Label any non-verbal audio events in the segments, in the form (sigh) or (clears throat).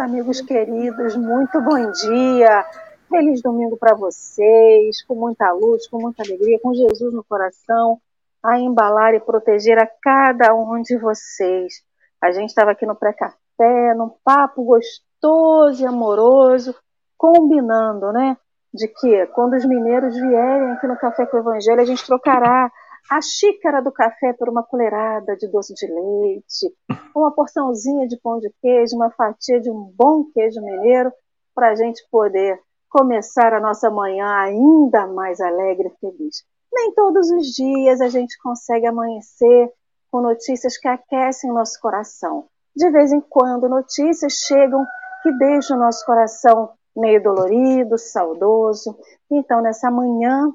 amigos queridos, muito bom dia. Feliz domingo para vocês, com muita luz, com muita alegria, com Jesus no coração, a embalar e proteger a cada um de vocês. A gente estava aqui no pré-café, num papo gostoso e amoroso, combinando, né? De que quando os mineiros vierem aqui no Café com o Evangelho, a gente trocará a xícara do café por uma colherada de doce de leite, uma porçãozinha de pão de queijo, uma fatia de um bom queijo mineiro, para a gente poder começar a nossa manhã ainda mais alegre e feliz. Nem todos os dias a gente consegue amanhecer com notícias que aquecem o nosso coração. De vez em quando, notícias chegam que deixam o nosso coração meio dolorido, saudoso. Então, nessa manhã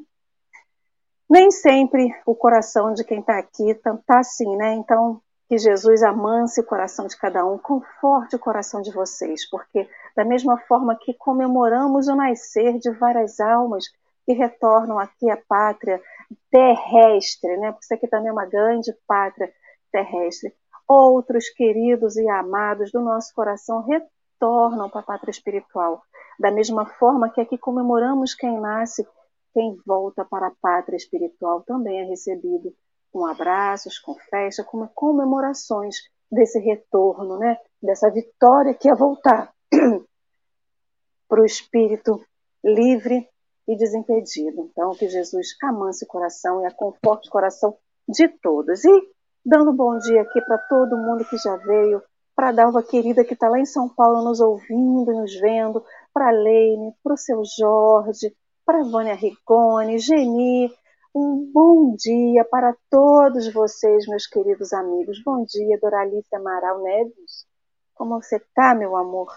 nem sempre o coração de quem está aqui está tá assim, né? Então, que Jesus amance o coração de cada um, conforte o coração de vocês, porque da mesma forma que comemoramos o nascer de várias almas que retornam aqui à pátria terrestre, né? Porque isso aqui também é uma grande pátria terrestre. Outros queridos e amados do nosso coração retornam para a pátria espiritual. Da mesma forma que aqui comemoramos quem nasce quem volta para a pátria espiritual também é recebido com abraços, com festa, com comemorações desse retorno, né? dessa vitória que é voltar (clears throat) para o espírito livre e desimpedido. Então, que Jesus amance o coração e aconforte o coração de todos. E dando bom dia aqui para todo mundo que já veio, para a Dalva querida que está lá em São Paulo nos ouvindo, nos vendo, para a Leine, para o seu Jorge, para Vânia Rigoni, Geni, um bom dia para todos vocês, meus queridos amigos. Bom dia, Doralice Amaral Neves. Como você está, meu amor?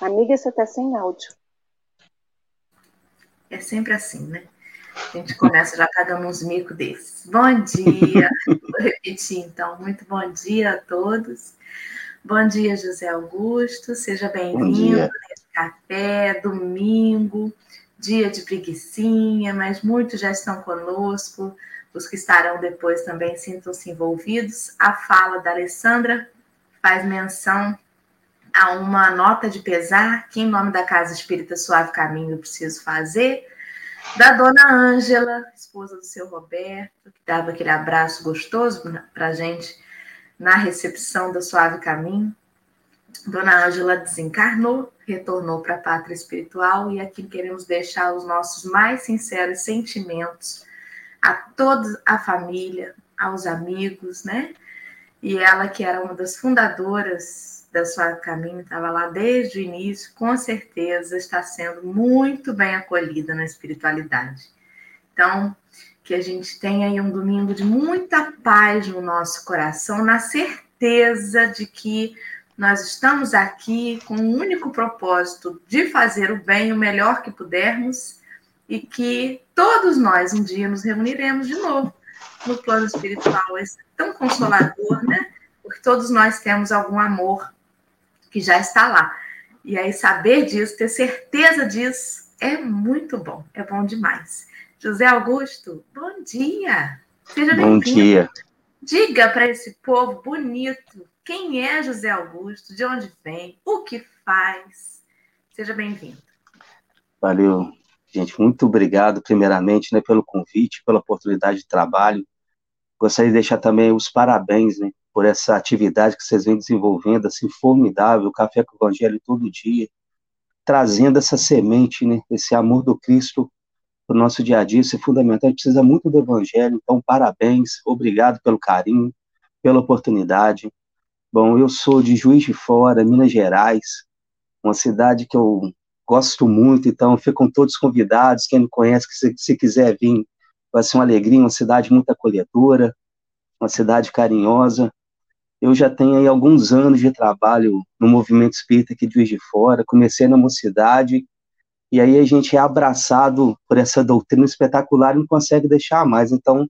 Amiga, você está sem áudio. É sempre assim, né? A gente começa já pagando uns micos desses. Bom dia! (laughs) Vou repetir, então. Muito bom dia a todos. Bom dia, José Augusto. Seja bem-vindo nesse café, domingo, dia de preguiçinha, mas muitos já estão conosco. Os que estarão depois também sintam-se envolvidos. A fala da Alessandra faz menção a uma nota de pesar que, em nome da Casa Espírita Suave Caminho, eu preciso fazer. Da dona Ângela, esposa do seu Roberto, que dava aquele abraço gostoso para a gente na recepção do Suave Caminho. Dona Ângela desencarnou, retornou para a pátria espiritual e aqui queremos deixar os nossos mais sinceros sentimentos a toda a família, aos amigos, né? E ela, que era uma das fundadoras da Suave Caminho, estava lá desde o início, com certeza está sendo muito bem acolhida na espiritualidade. Então, que a gente tenha aí um domingo de muita paz no nosso coração, na certeza de que nós estamos aqui com o único propósito de fazer o bem o melhor que pudermos e que todos nós um dia nos reuniremos de novo no plano espiritual. É tão consolador, né? Porque todos nós temos algum amor que já está lá. E aí saber disso, ter certeza disso, é muito bom, é bom demais. José Augusto, bom dia. Seja bem-vindo. Bom dia. Diga para esse povo bonito quem é José Augusto, de onde vem, o que faz. Seja bem-vindo. Valeu, gente. Muito obrigado, primeiramente, né, pelo convite, pela oportunidade de trabalho. Gostaria de deixar também os parabéns, né, por essa atividade que vocês vêm desenvolvendo, assim, formidável, Café com o Evangelho todo dia, trazendo essa semente, né, esse amor do Cristo para o nosso dia a dia, isso é fundamental. A gente precisa muito do Evangelho, então parabéns, obrigado pelo carinho, pela oportunidade. Bom, eu sou de Juiz de Fora, Minas Gerais, uma cidade que eu gosto muito, então ficam todos convidados. Quem não conhece, se, se quiser vir, vai ser uma alegria, uma cidade muito acolhedora, uma cidade carinhosa. Eu já tenho aí alguns anos de trabalho no movimento espírita aqui de Juiz de Fora, comecei na mocidade e aí a gente é abraçado por essa doutrina espetacular e não consegue deixar mais. Então,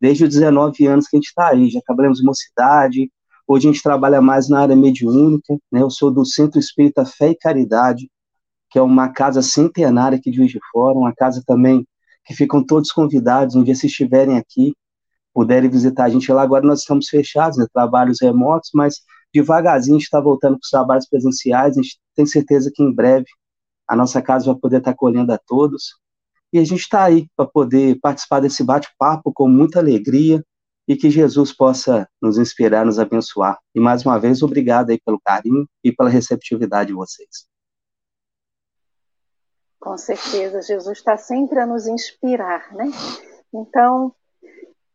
desde os 19 anos que a gente está aí, já trabalhamos em mocidade, hoje a gente trabalha mais na área mediúnica, né? Eu sou do Centro Espírita Fé e Caridade, que é uma casa centenária aqui de Juiz de Fora, uma casa também que ficam todos convidados um dia se estiverem aqui. puderem visitar a gente lá. Agora nós estamos fechados, né, trabalhos remotos, mas devagarzinho a gente está voltando para os trabalhos presenciais. A gente tem certeza que em breve a nossa casa vai poder estar acolhendo a todos. E a gente está aí para poder participar desse bate-papo com muita alegria e que Jesus possa nos inspirar, nos abençoar. E mais uma vez, obrigado aí pelo carinho e pela receptividade de vocês. Com certeza, Jesus está sempre a nos inspirar, né? Então,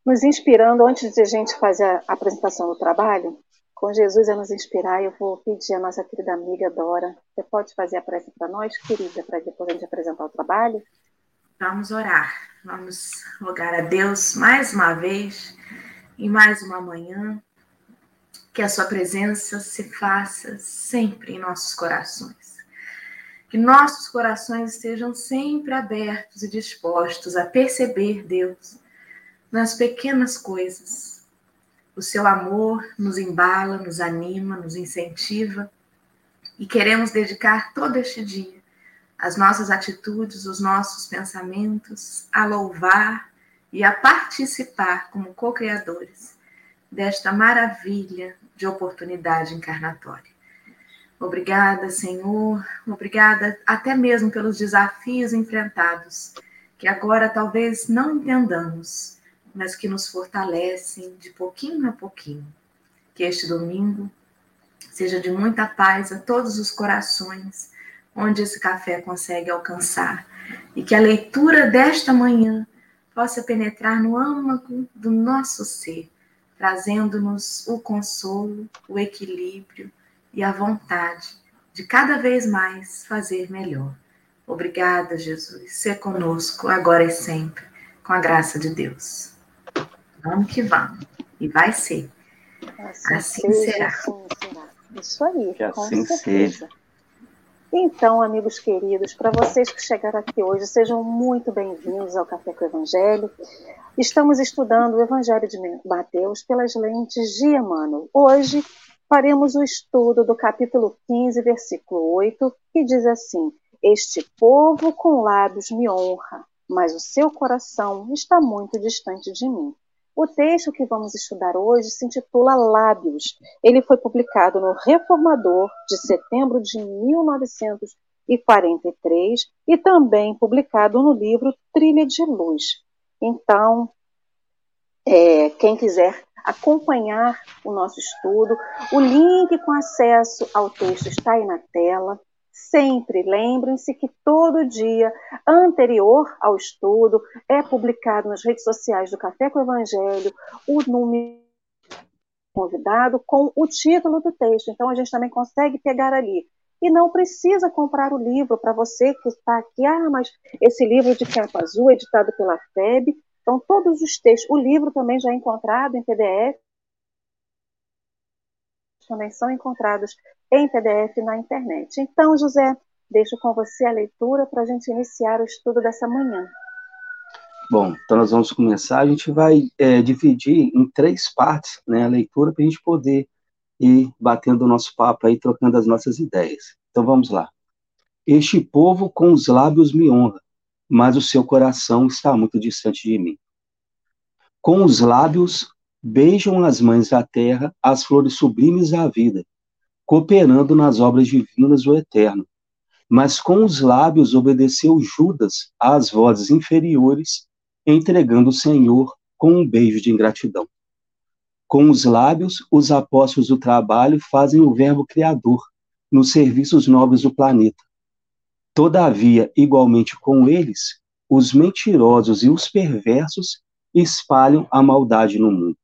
nos inspirando, antes de a gente fazer a apresentação do trabalho, com Jesus a nos inspirar, eu vou pedir a nossa querida amiga Dora, você pode fazer a prece para nós, querida, para depois a gente apresentar o trabalho? Vamos orar, vamos rogar a Deus mais uma vez, em mais uma manhã, que a sua presença se faça sempre em nossos corações. Que nossos corações estejam sempre abertos e dispostos a perceber Deus nas pequenas coisas. O seu amor nos embala, nos anima, nos incentiva e queremos dedicar todo este dia as nossas atitudes, os nossos pensamentos a louvar e a participar como co-criadores desta maravilha de oportunidade encarnatória. Obrigada, Senhor, obrigada até mesmo pelos desafios enfrentados, que agora talvez não entendamos, mas que nos fortalecem de pouquinho a pouquinho. Que este domingo seja de muita paz a todos os corações onde esse café consegue alcançar e que a leitura desta manhã possa penetrar no âmago do nosso ser, trazendo-nos o consolo, o equilíbrio e a vontade de cada vez mais fazer melhor. Obrigada, Jesus. Ser conosco agora e sempre, com a graça de Deus. Vamos que vamos. E vai ser. Assim, assim seja, será. Assim será. Isso aí, que com assim certeza. Seja. Então, amigos queridos, para vocês que chegaram aqui hoje, sejam muito bem-vindos ao Café com o Evangelho. Estamos estudando o Evangelho de Mateus pelas lentes de Emmanuel. Hoje faremos o estudo do capítulo 15, versículo 8, que diz assim: Este povo com lábios me honra, mas o seu coração está muito distante de mim. O texto que vamos estudar hoje se intitula Lábios. Ele foi publicado no Reformador de setembro de 1943 e também publicado no livro Trilha de Luz. Então, é, quem quiser acompanhar o nosso estudo, o link com acesso ao texto está aí na tela. Sempre lembrem-se que todo dia anterior ao estudo é publicado nas redes sociais do Café com o Evangelho o número convidado com o título do texto. Então a gente também consegue pegar ali. E não precisa comprar o livro para você que está aqui. Ah, mas esse livro de capa azul, editado pela FEB. Então, todos os textos. O livro também já é encontrado em PDF também são encontrados em PDF na internet. Então, José, deixo com você a leitura para a gente iniciar o estudo dessa manhã. Bom, então nós vamos começar. A gente vai é, dividir em três partes né, a leitura para a gente poder ir batendo o nosso papo aí, trocando as nossas ideias. Então vamos lá. Este povo com os lábios me honra, mas o seu coração está muito distante de mim. Com os lábios beijam as mães da terra as flores sublimes da vida, cooperando nas obras divinas do Eterno. Mas com os lábios obedeceu Judas às vozes inferiores, entregando o Senhor com um beijo de ingratidão. Com os lábios, os apóstolos do trabalho fazem o verbo criador nos serviços nobres do planeta. Todavia, igualmente com eles, os mentirosos e os perversos espalham a maldade no mundo.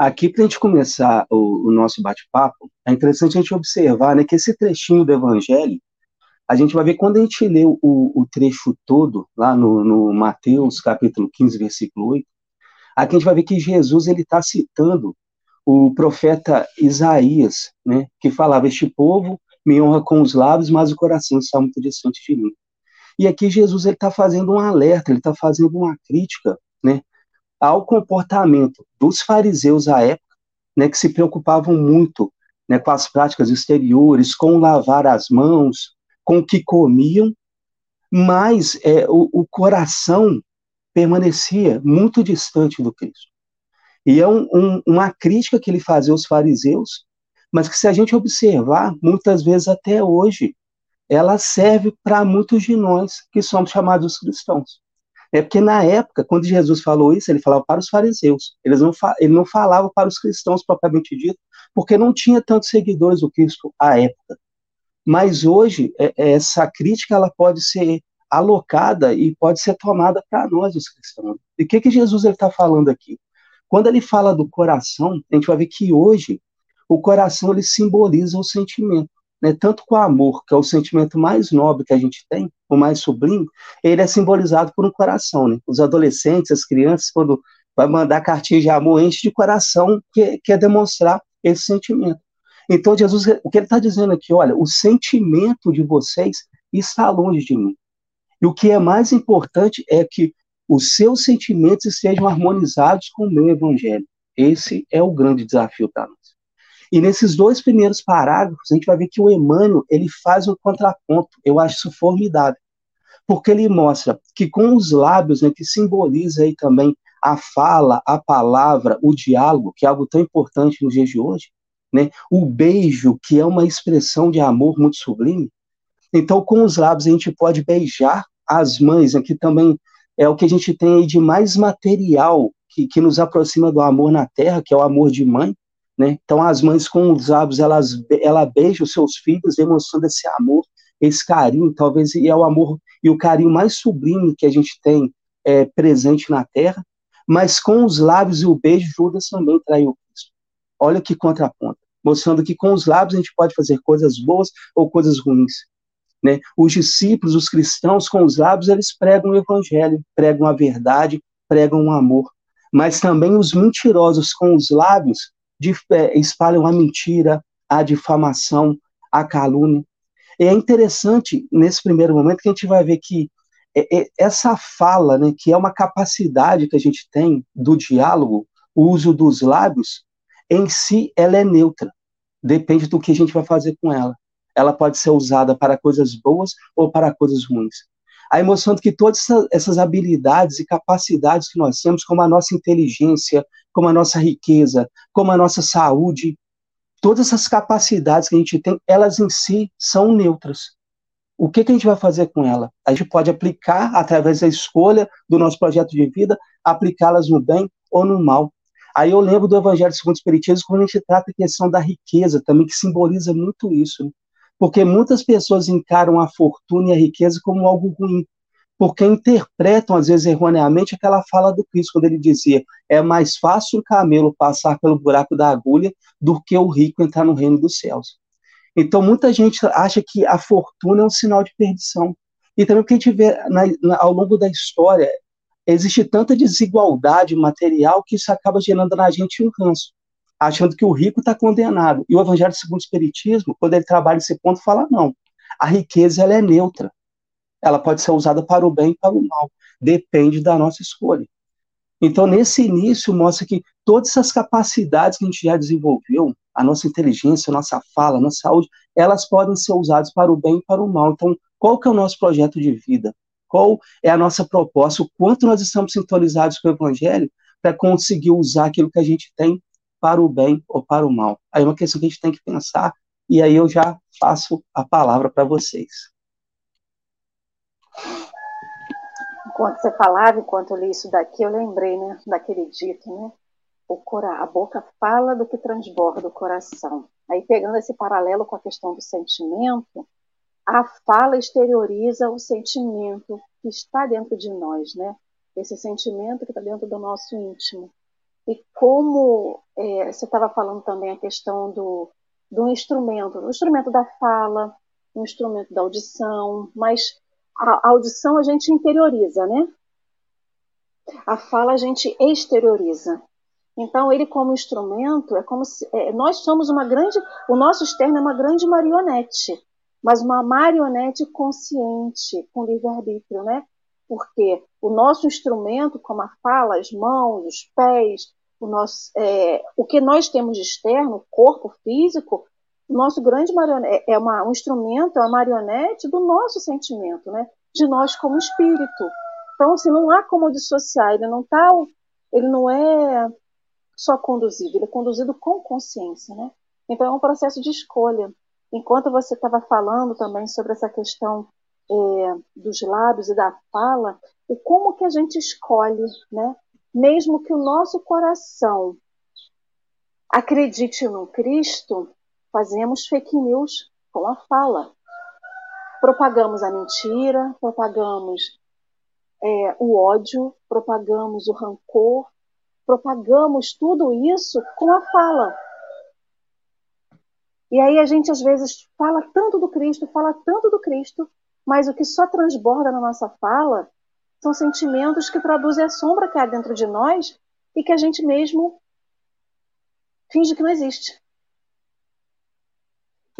Aqui, para a gente começar o, o nosso bate-papo, é interessante a gente observar né, que esse trechinho do Evangelho, a gente vai ver quando a gente lê o, o trecho todo, lá no, no, Mateus, capítulo 15, versículo 8, aqui a gente vai ver que Jesus ele está citando o profeta Isaías, né, que falava: Este povo me honra com os lábios, mas o coração está muito distante de mim. E aqui Jesus está fazendo um alerta, ele está fazendo uma crítica, né, ao comportamento dos fariseus à época, né, que se preocupavam muito né, com as práticas exteriores, com lavar as mãos, com o que comiam, mas é, o, o coração permanecia muito distante do Cristo. E é um, um, uma crítica que ele fazia aos fariseus, mas que se a gente observar, muitas vezes até hoje, ela serve para muitos de nós que somos chamados cristãos. É porque na época, quando Jesus falou isso, ele falava para os fariseus. Eles não, ele não falava para os cristãos propriamente dito, porque não tinha tantos seguidores do Cristo à época. Mas hoje, é, é, essa crítica ela pode ser alocada e pode ser tomada para nós, os cristãos. E o que, que Jesus está falando aqui? Quando ele fala do coração, a gente vai ver que hoje o coração ele simboliza o sentimento. Né? Tanto com o amor, que é o sentimento mais nobre que a gente tem, o mais sublime, ele é simbolizado por um coração. Né? Os adolescentes, as crianças, quando vai mandar cartinha de amor, enche de coração, que quer demonstrar esse sentimento. Então, Jesus, o que ele está dizendo aqui, olha, o sentimento de vocês está longe de mim. E o que é mais importante é que os seus sentimentos estejam harmonizados com o meu evangelho. Esse é o grande desafio para nós. E nesses dois primeiros parágrafos, a gente vai ver que o Emmanuel, ele faz um contraponto. Eu acho isso formidável. Porque ele mostra que com os lábios, né, que simboliza aí também a fala, a palavra, o diálogo, que é algo tão importante nos dias de hoje, né? O beijo, que é uma expressão de amor muito sublime. Então, com os lábios a gente pode beijar as mães, aqui também é o que a gente tem aí de mais material que, que nos aproxima do amor na terra, que é o amor de mãe, né? Então, as mães com os lábios, elas, ela beija os seus filhos, demonstrando esse amor, esse carinho, talvez e é o amor e o carinho mais sublime que a gente tem é, presente na terra, mas com os lábios e o beijo, Judas também traiu Cristo. Olha que contraponto, mostrando que com os lábios a gente pode fazer coisas boas ou coisas ruins. Né? Os discípulos, os cristãos, com os lábios, eles pregam o evangelho, pregam a verdade, pregam o amor. Mas também os mentirosos, com os lábios, espalham a mentira, a difamação, a calúnia. E é interessante, nesse primeiro momento, que a gente vai ver que é, é, essa fala, né, que é uma capacidade que a gente tem do diálogo, o uso dos lábios, em si ela é neutra. Depende do que a gente vai fazer com ela. Ela pode ser usada para coisas boas ou para coisas ruins. Aí mostrando que todas essas habilidades e capacidades que nós temos, como a nossa inteligência, como a nossa riqueza, como a nossa saúde, todas essas capacidades que a gente tem, elas em si são neutras. O que, que a gente vai fazer com ela? A gente pode aplicar, através da escolha do nosso projeto de vida, aplicá-las no bem ou no mal. Aí eu lembro do Evangelho segundo o Espiritismo, quando a gente trata a questão da riqueza, também, que simboliza muito isso. Né? Porque muitas pessoas encaram a fortuna e a riqueza como algo ruim porque interpretam, às vezes erroneamente, aquela fala do Cristo, quando ele dizia: é mais fácil o camelo passar pelo buraco da agulha do que o rico entrar no reino dos céus. Então, muita gente acha que a fortuna é um sinal de perdição. E também porque a gente vê na, na, ao longo da história, existe tanta desigualdade material que isso acaba gerando na gente um ranço, achando que o rico está condenado. E o Evangelho segundo o Espiritismo, quando ele trabalha esse ponto, fala: não, a riqueza ela é neutra ela pode ser usada para o bem e para o mal. Depende da nossa escolha. Então, nesse início, mostra que todas essas capacidades que a gente já desenvolveu, a nossa inteligência, a nossa fala, a nossa saúde, elas podem ser usadas para o bem e para o mal. Então, qual que é o nosso projeto de vida? Qual é a nossa proposta? O quanto nós estamos sintonizados com o Evangelho para conseguir usar aquilo que a gente tem para o bem ou para o mal? Aí é uma questão que a gente tem que pensar, e aí eu já passo a palavra para vocês. Enquanto você falava, enquanto eu li isso daqui, eu lembrei, né, daquele dito, né? O cora, a boca fala do que transborda o coração. Aí pegando esse paralelo com a questão do sentimento, a fala exterioriza o sentimento que está dentro de nós, né? Esse sentimento que está dentro do nosso íntimo. E como é, você estava falando também a questão do, do instrumento, do instrumento da fala, o instrumento da audição, mas a audição a gente interioriza, né? A fala a gente exterioriza. Então, ele como instrumento é como se é, nós somos uma grande, o nosso externo é uma grande marionete, mas uma marionete consciente, com livre-arbítrio, né? Porque o nosso instrumento, como a fala, as mãos, os pés, o, nosso, é, o que nós temos de externo, o corpo físico, nosso grande marionete é uma, um instrumento, é uma marionete do nosso sentimento, né? De nós como espírito. Então, assim, não há como dissociar, ele não tá, ele não é só conduzido, ele é conduzido com consciência, né? Então é um processo de escolha. Enquanto você estava falando também sobre essa questão é, dos lábios e da fala, e como que a gente escolhe, né? Mesmo que o nosso coração acredite no Cristo, fazemos fake news com a fala. Propagamos a mentira, propagamos é, o ódio, propagamos o rancor, propagamos tudo isso com a fala. E aí a gente às vezes fala tanto do Cristo, fala tanto do Cristo, mas o que só transborda na nossa fala são sentimentos que traduzem a sombra que há dentro de nós e que a gente mesmo finge que não existe.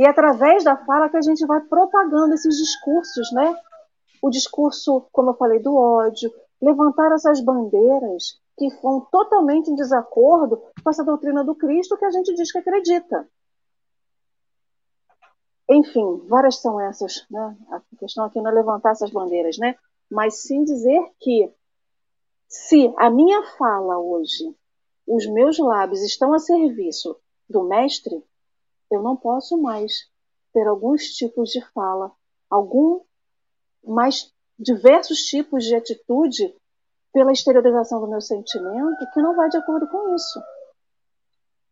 E é através da fala que a gente vai propagando esses discursos, né? O discurso, como eu falei, do ódio, levantar essas bandeiras que vão totalmente em desacordo com essa doutrina do Cristo que a gente diz que acredita. Enfim, várias são essas, né? A questão aqui não é levantar essas bandeiras, né? Mas sim dizer que se a minha fala hoje, os meus lábios estão a serviço do mestre, eu não posso mais ter alguns tipos de fala, algum mais diversos tipos de atitude pela exteriorização do meu sentimento que não vai de acordo com isso.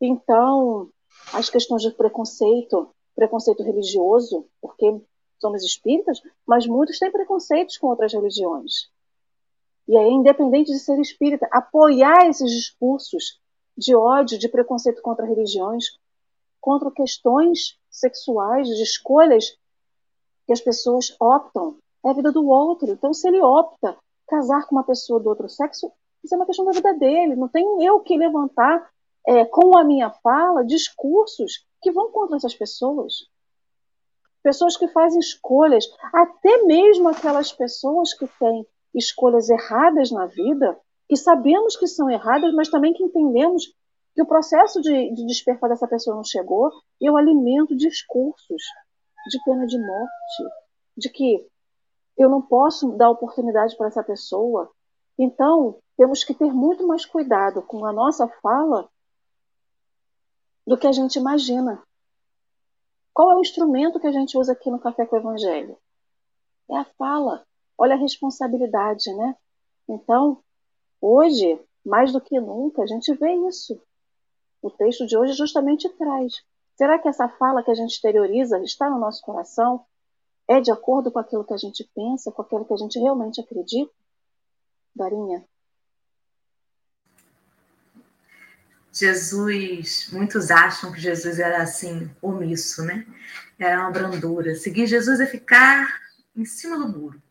Então, as questões de preconceito, preconceito religioso, porque somos espíritas, mas muitos têm preconceitos com outras religiões. E aí, independente de ser espírita, apoiar esses discursos de ódio, de preconceito contra religiões, contra questões sexuais, de escolhas que as pessoas optam. É a vida do outro. Então, se ele opta casar com uma pessoa do outro sexo, isso é uma questão da vida dele. Não tem eu que levantar é, com a minha fala discursos que vão contra essas pessoas. Pessoas que fazem escolhas, até mesmo aquelas pessoas que têm escolhas erradas na vida, que sabemos que são erradas, mas também que entendemos que o processo de, de despertar dessa pessoa não chegou, eu alimento discursos de pena de morte, de que eu não posso dar oportunidade para essa pessoa. Então, temos que ter muito mais cuidado com a nossa fala do que a gente imagina. Qual é o instrumento que a gente usa aqui no Café com o Evangelho? É a fala. Olha a responsabilidade, né? Então, hoje, mais do que nunca, a gente vê isso. O texto de hoje justamente traz. Será que essa fala que a gente exterioriza está no nosso coração? É de acordo com aquilo que a gente pensa, com aquilo que a gente realmente acredita? Darinha? Jesus, muitos acham que Jesus era assim, omisso, né? Era uma brandura. Seguir Jesus é ficar em cima do muro.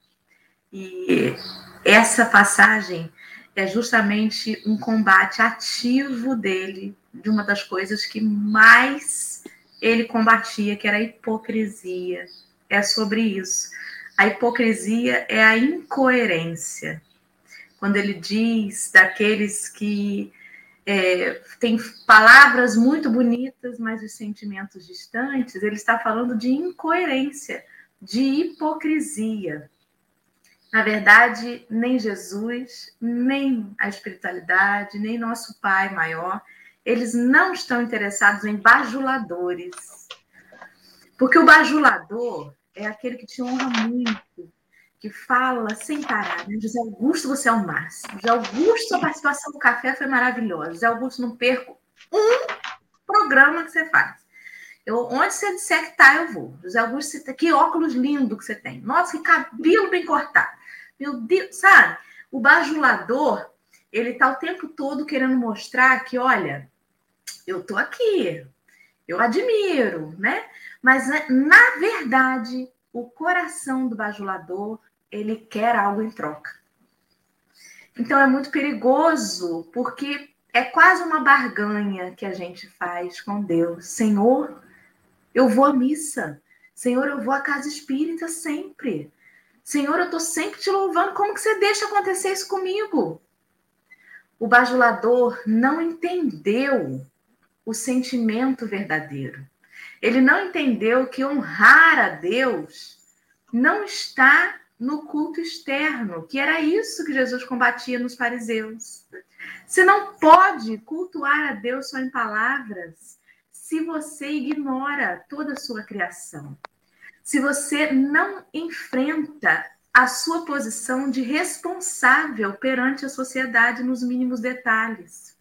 E essa passagem é justamente um combate ativo dele de uma das coisas que mais ele combatia, que era a hipocrisia. É sobre isso. A hipocrisia é a incoerência. Quando ele diz daqueles que é, têm palavras muito bonitas, mas os sentimentos distantes, ele está falando de incoerência, de hipocrisia. Na verdade, nem Jesus, nem a espiritualidade, nem nosso Pai maior, eles não estão interessados em bajuladores. Porque o bajulador é aquele que te honra muito, que fala sem parar. Né? José Augusto, você é o máximo. José Augusto, sua participação no café foi maravilhosa. José Augusto, não perco um programa que você faz. Eu, onde você disser que tá, eu vou. José Augusto, tá, que óculos lindo que você tem. Nossa, que cabelo bem cortado. Meu Deus, sabe? O bajulador, ele tá o tempo todo querendo mostrar que, olha, eu tô aqui, eu admiro, né? Mas né, na verdade, o coração do bajulador, ele quer algo em troca. Então é muito perigoso, porque é quase uma barganha que a gente faz com Deus. Senhor, eu vou à missa. Senhor, eu vou à casa espírita sempre. Senhor, eu estou sempre te louvando. Como que você deixa acontecer isso comigo? O bajulador não entendeu o sentimento verdadeiro. Ele não entendeu que honrar a Deus não está no culto externo, que era isso que Jesus combatia nos fariseus. Você não pode cultuar a Deus só em palavras se você ignora toda a sua criação. Se você não enfrenta a sua posição de responsável perante a sociedade nos mínimos detalhes.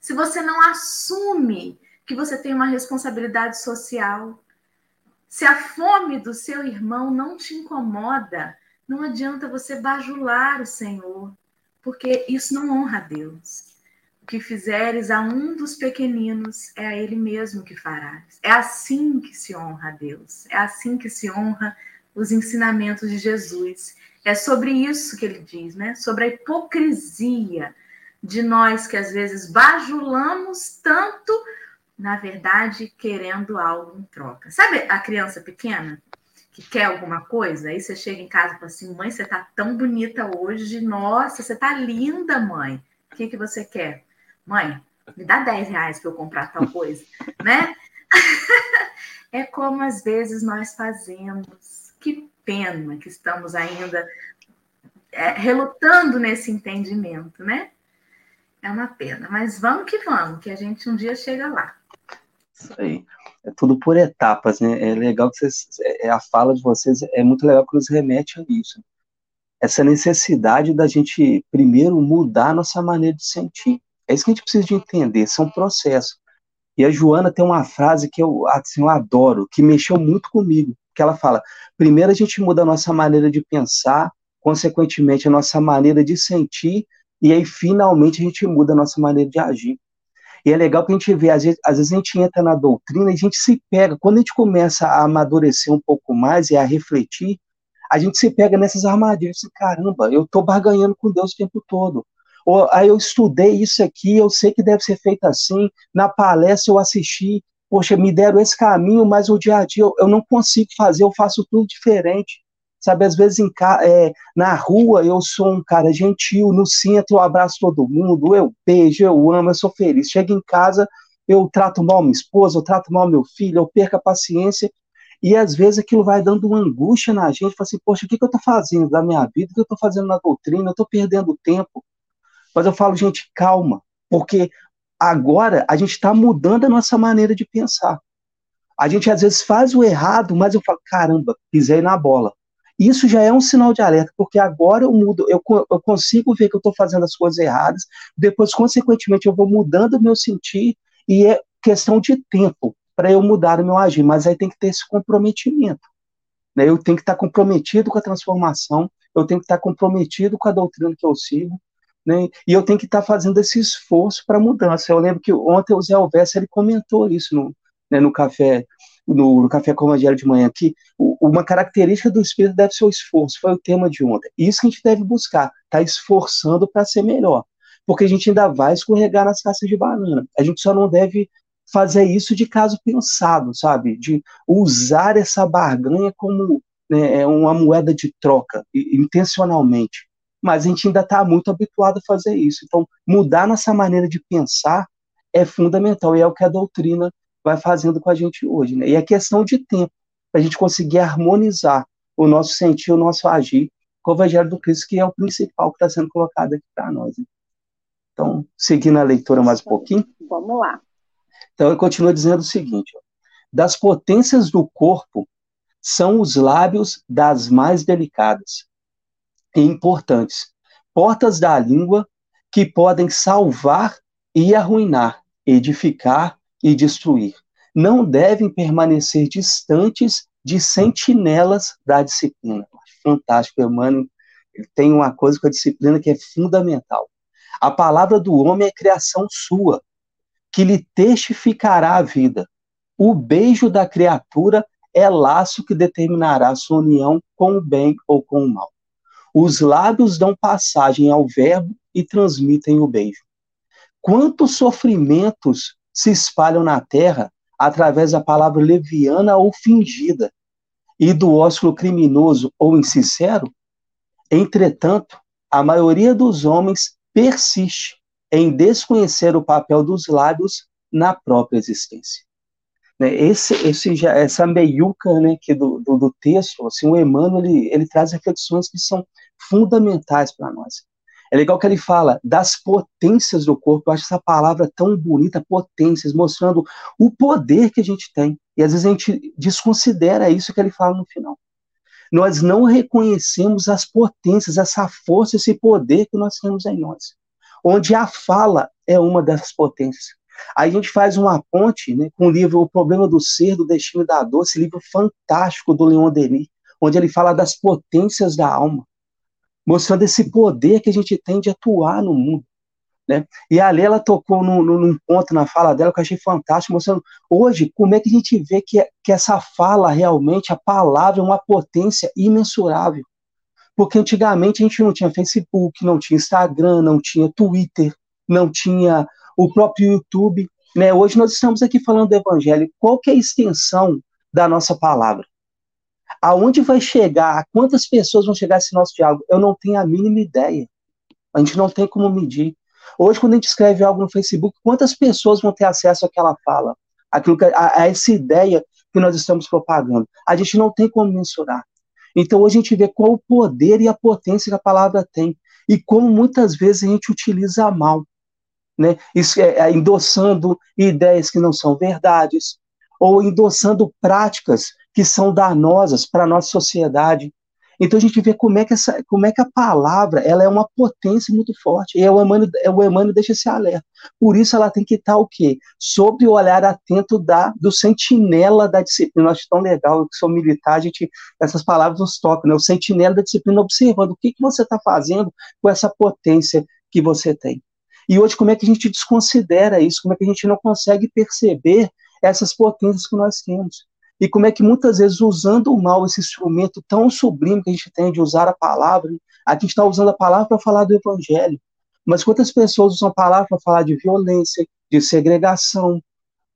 Se você não assume que você tem uma responsabilidade social, se a fome do seu irmão não te incomoda, não adianta você bajular o Senhor, porque isso não honra a Deus. O que fizeres a um dos pequeninos é a Ele mesmo que farás. É assim que se honra a Deus. É assim que se honra os ensinamentos de Jesus. É sobre isso que ele diz, né? Sobre a hipocrisia de nós que às vezes bajulamos tanto na verdade, querendo algo em troca. Sabe a criança pequena que quer alguma coisa? Aí você chega em casa e fala assim: mãe, você tá tão bonita hoje. Nossa, você tá linda, mãe. O que, que você quer? Mãe, me dá 10 reais para eu comprar tal coisa, (laughs) né? (laughs) é como às vezes nós fazemos. Que pena que estamos ainda é, relutando nesse entendimento, né? É uma pena, mas vamos que vamos, que a gente um dia chega lá. Isso aí. É tudo por etapas, né? É legal que vocês, é, é, a fala de vocês é muito legal que nos remete a isso. Essa necessidade da gente primeiro mudar a nossa maneira de sentir. É isso que a gente precisa de entender, são processos. E a Joana tem uma frase que eu, assim, eu adoro, que mexeu muito comigo, que ela fala: primeiro a gente muda a nossa maneira de pensar, consequentemente a nossa maneira de sentir, e aí finalmente a gente muda a nossa maneira de agir. E é legal que a gente vê, às vezes, às vezes a gente entra na doutrina e a gente se pega, quando a gente começa a amadurecer um pouco mais e a refletir, a gente se pega nessas armadilhas, e caramba, eu estou barganhando com Deus o tempo todo. Ou, aí eu estudei isso aqui, eu sei que deve ser feito assim, na palestra eu assisti, poxa, me deram esse caminho, mas o dia a dia eu, eu não consigo fazer, eu faço tudo diferente. Sabe, às vezes em, é, na rua eu sou um cara gentil, no centro eu abraço todo mundo, eu beijo, eu amo, eu sou feliz. Chego em casa, eu trato mal minha esposa, eu trato mal meu filho, eu perco a paciência. E às vezes aquilo vai dando uma angústia na gente, fala assim, poxa, o que, que eu estou fazendo da minha vida? O que eu estou fazendo na doutrina? Eu estou perdendo tempo. Mas eu falo, gente, calma, porque agora a gente está mudando a nossa maneira de pensar. A gente às vezes faz o errado, mas eu falo, caramba, pisei na bola. Isso já é um sinal de alerta, porque agora eu mudo, eu, eu consigo ver que eu estou fazendo as coisas erradas, depois, consequentemente, eu vou mudando o meu sentir, e é questão de tempo para eu mudar o meu agir, mas aí tem que ter esse comprometimento. Né? Eu tenho que estar comprometido com a transformação, eu tenho que estar comprometido com a doutrina que eu sigo, né? e eu tenho que estar fazendo esse esforço para mudança. Eu lembro que ontem o Zé Alves ele comentou isso no, né, no café no, no Café com o Evangelho de manhã, que uma característica do Espírito deve ser o esforço, foi o tema de ontem. Isso que a gente deve buscar, tá esforçando para ser melhor, porque a gente ainda vai escorregar nas caças de banana. A gente só não deve fazer isso de caso pensado, sabe? De usar essa barganha como né, é uma moeda de troca, intencionalmente. Mas a gente ainda está muito habituado a fazer isso. Então, mudar nossa maneira de pensar é fundamental e é o que a doutrina vai fazendo com a gente hoje. Né? E é questão de tempo para a gente conseguir harmonizar o nosso sentir, o nosso agir com o Evangelho do Cristo, que é o principal que está sendo colocado aqui para nós. Né? Então, seguindo a leitura mais um pouquinho. Vamos lá. Então, ele continua dizendo o seguinte: ó, das potências do corpo são os lábios das mais delicadas e importantes, portas da língua que podem salvar e arruinar, edificar e destruir. Não devem permanecer distantes de sentinelas da disciplina. Fantástico, Emmanuel. Tem uma coisa com a disciplina que é fundamental. A palavra do homem é criação sua, que lhe testificará a vida. O beijo da criatura é laço que determinará sua união com o bem ou com o mal. Os lábios dão passagem ao verbo e transmitem o beijo. Quantos sofrimentos se espalham na terra através da palavra leviana ou fingida e do ósculo criminoso ou insincero? Entretanto, a maioria dos homens persiste em desconhecer o papel dos lábios na própria existência. Né? Esse, esse, essa meiuca né, que do, do, do, texto, assim, o Emmanuel, ele, ele traz reflexões que são fundamentais para nós. É legal que ele fala das potências do corpo, eu acho essa palavra tão bonita, potências, mostrando o poder que a gente tem. E às vezes a gente desconsidera isso que ele fala no final. Nós não reconhecemos as potências, essa força, esse poder que nós temos em nós. Onde a fala é uma dessas potências. Aí a gente faz uma ponte né, com o livro O Problema do Ser, do Destino e da Dor, esse livro fantástico do Leon Denis, onde ele fala das potências da alma, mostrando esse poder que a gente tem de atuar no mundo. Né? E ali ela tocou num, num, ponto na fala dela que eu achei fantástico, mostrando hoje como é que a gente vê que, que essa fala realmente, a palavra é uma potência imensurável. Porque antigamente a gente não tinha Facebook, não tinha Instagram, não tinha Twitter, não tinha o próprio YouTube. Né? Hoje nós estamos aqui falando do Evangelho. Qual que é a extensão da nossa palavra? Aonde vai chegar? Quantas pessoas vão chegar esse nosso diálogo? Eu não tenho a mínima ideia. A gente não tem como medir. Hoje, quando a gente escreve algo no Facebook, quantas pessoas vão ter acesso àquela fala? Aquilo que, a, a essa ideia que nós estamos propagando? A gente não tem como mensurar. Então, hoje a gente vê qual o poder e a potência que a palavra tem. E como muitas vezes a gente utiliza mal né, é, é, endossando ideias que não são verdades, ou endossando práticas que são danosas para a nossa sociedade. Então a gente vê como é que, essa, como é que a palavra ela é uma potência muito forte. E o Emmanuel, o Emmanuel deixa esse alerta. Por isso ela tem que estar o quê? Sob o olhar atento da, do sentinela da disciplina. Eu acho tão legal, que sou militar, a gente, essas palavras nos tocam, né? O sentinela da disciplina observando o que, que você está fazendo com essa potência que você tem. E hoje, como é que a gente desconsidera isso? Como é que a gente não consegue perceber essas potências que nós temos? E como é que muitas vezes, usando mal esse instrumento tão sublime que a gente tem de usar a palavra, a gente está usando a palavra para falar do evangelho. Mas quantas pessoas usam a palavra para falar de violência, de segregação,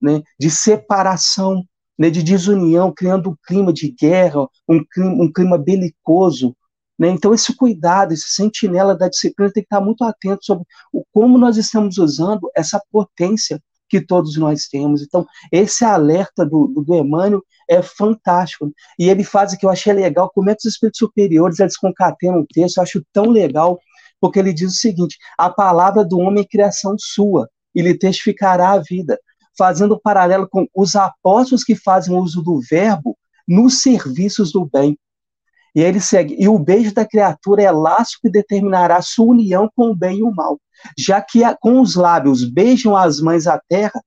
né, de separação, né, de desunião, criando um clima de guerra, um clima, um clima belicoso, né? Então, esse cuidado, esse sentinela da disciplina tem que estar muito atento sobre o, como nós estamos usando essa potência que todos nós temos. Então, esse alerta do, do, Emmanuel é fantástico. E ele faz o que eu achei legal, como é que os espíritos superiores eles concatenam o texto, eu acho tão legal, porque ele diz o seguinte, a palavra do homem é criação sua, e lhe testificará a vida, fazendo paralelo com os apóstolos que fazem uso do verbo nos serviços do bem. E ele segue, e o beijo da criatura é laço que determinará sua união com o bem e o mal. Já que a, com os lábios beijam as mães a terra,